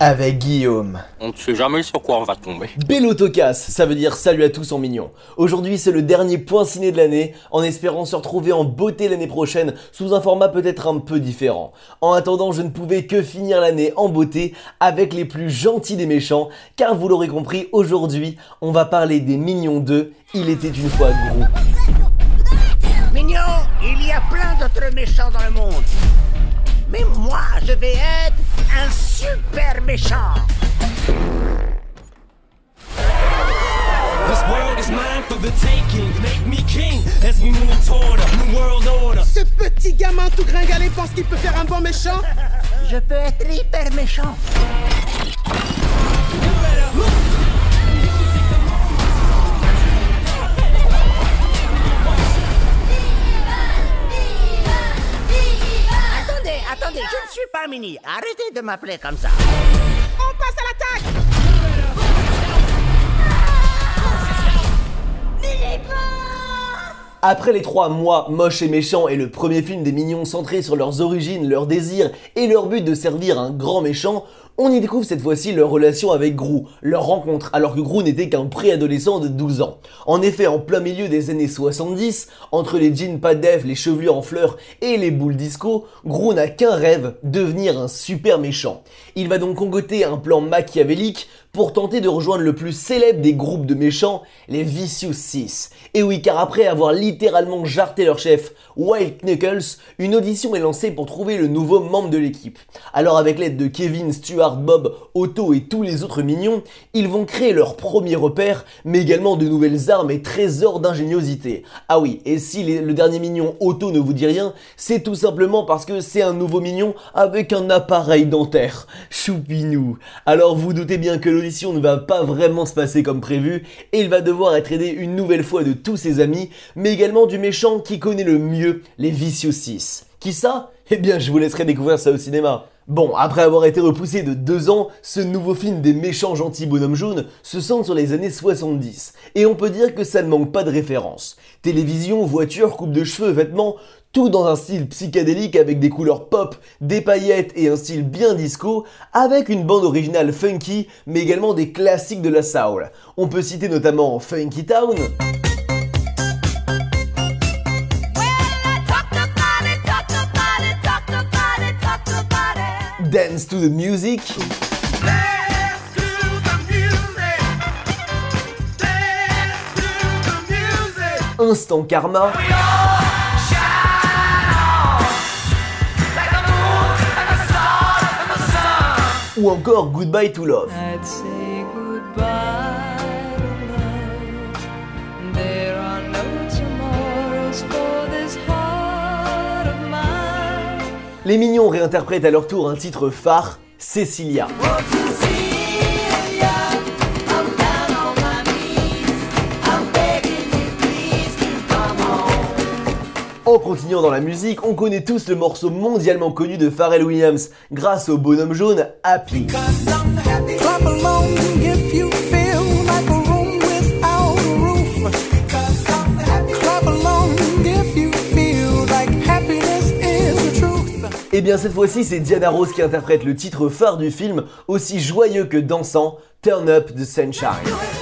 avec Guillaume. On ne sait jamais sur quoi on va tomber. Bel autocasse, ça veut dire salut à tous en mignon. Aujourd'hui c'est le dernier point ciné de l'année, en espérant se retrouver en beauté l'année prochaine sous un format peut-être un peu différent. En attendant, je ne pouvais que finir l'année en beauté avec les plus gentils des méchants, car vous l'aurez compris, aujourd'hui on va parler des Mignons 2, Il était une fois gros. Mignon, il y a plein d'autres méchants dans le monde. Mais moi, je vais être un super méchant. This world is mine for the taking. Make me king as we move toward a new world order. Ce petit gamin tout gringalé pense qu'il peut faire un bon méchant Je peux être hyper méchant. Arrêtez de m'appeler comme ça. On passe à l'attaque Après les trois mois moches et méchants et le premier film des mignons centré sur leurs origines, leurs désirs et leur but de servir un grand méchant, on y découvre cette fois-ci leur relation avec Gru, leur rencontre alors que Gru n'était qu'un préadolescent de 12 ans. En effet, en plein milieu des années 70, entre les jeans pas def, les chevelures en fleurs et les boules disco, Gru n'a qu'un rêve, devenir un super méchant. Il va donc congoter un plan machiavélique pour tenter de rejoindre le plus célèbre des groupes de méchants, les Vicious 6. Et oui, car après avoir littéralement jarté leur chef, Wild Knuckles, une audition est lancée pour trouver le nouveau membre de l'équipe. Alors avec l'aide de Kevin, Stuart, Bob, Otto et tous les autres mignons, ils vont créer leur premier repère, mais également de nouvelles armes et trésors d'ingéniosité. Ah oui, et si le dernier mignon Otto ne vous dit rien, c'est tout simplement parce que c'est un nouveau mignon avec un appareil dentaire. Choupinou. Alors vous doutez bien que ne va pas vraiment se passer comme prévu, et il va devoir être aidé une nouvelle fois de tous ses amis, mais également du méchant qui connaît le mieux les Vicious 6. Qui ça? Eh bien, je vous laisserai découvrir ça au cinéma. Bon, après avoir été repoussé de deux ans, ce nouveau film des méchants gentils bonhommes jaunes se centre sur les années 70. Et on peut dire que ça ne manque pas de références. Télévision, voiture, coupe de cheveux, vêtements, tout dans un style psychédélique avec des couleurs pop, des paillettes et un style bien disco, avec une bande originale funky, mais également des classiques de la soul. On peut citer notamment Funky Town, Dance to the Music, Instant Karma, ou encore Goodbye to Love. I'd say goodbye. Les Mignons réinterprètent à leur tour un titre phare, Cecilia. En continuant dans la musique, on connaît tous le morceau mondialement connu de Pharrell Williams grâce au bonhomme jaune Happy. Et Eh bien cette fois-ci, c'est Diana Rose qui interprète le titre phare du film, aussi joyeux que dansant, Turn Up the Sunshine.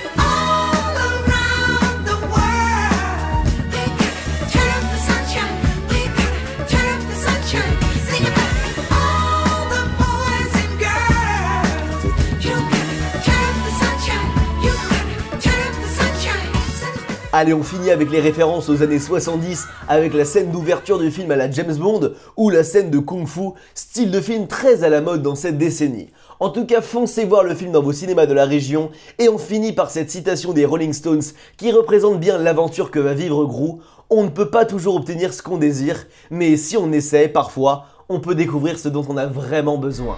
Allez, on finit avec les références aux années 70 avec la scène d'ouverture du film à la James Bond ou la scène de Kung Fu, style de film très à la mode dans cette décennie. En tout cas, foncez voir le film dans vos cinémas de la région et on finit par cette citation des Rolling Stones qui représente bien l'aventure que va vivre Gru. On ne peut pas toujours obtenir ce qu'on désire, mais si on essaie, parfois, on peut découvrir ce dont on a vraiment besoin.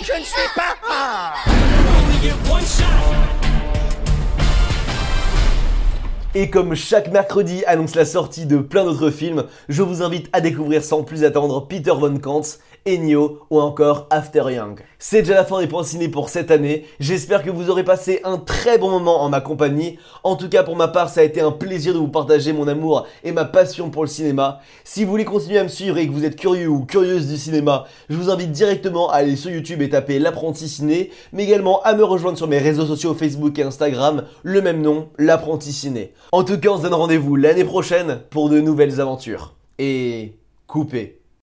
Je ne suis pas... Ah Et comme chaque mercredi annonce la sortie de plein d'autres films, je vous invite à découvrir sans plus attendre Peter Von Kantz Ennio ou encore After Young. C'est déjà la fin des points ciné pour cette année. J'espère que vous aurez passé un très bon moment en ma compagnie. En tout cas, pour ma part, ça a été un plaisir de vous partager mon amour et ma passion pour le cinéma. Si vous voulez continuer à me suivre et que vous êtes curieux ou curieuse du cinéma, je vous invite directement à aller sur YouTube et taper l'apprenti ciné, mais également à me rejoindre sur mes réseaux sociaux Facebook et Instagram, le même nom, l'apprenti ciné. En tout cas, on se donne rendez-vous l'année prochaine pour de nouvelles aventures. Et coupez.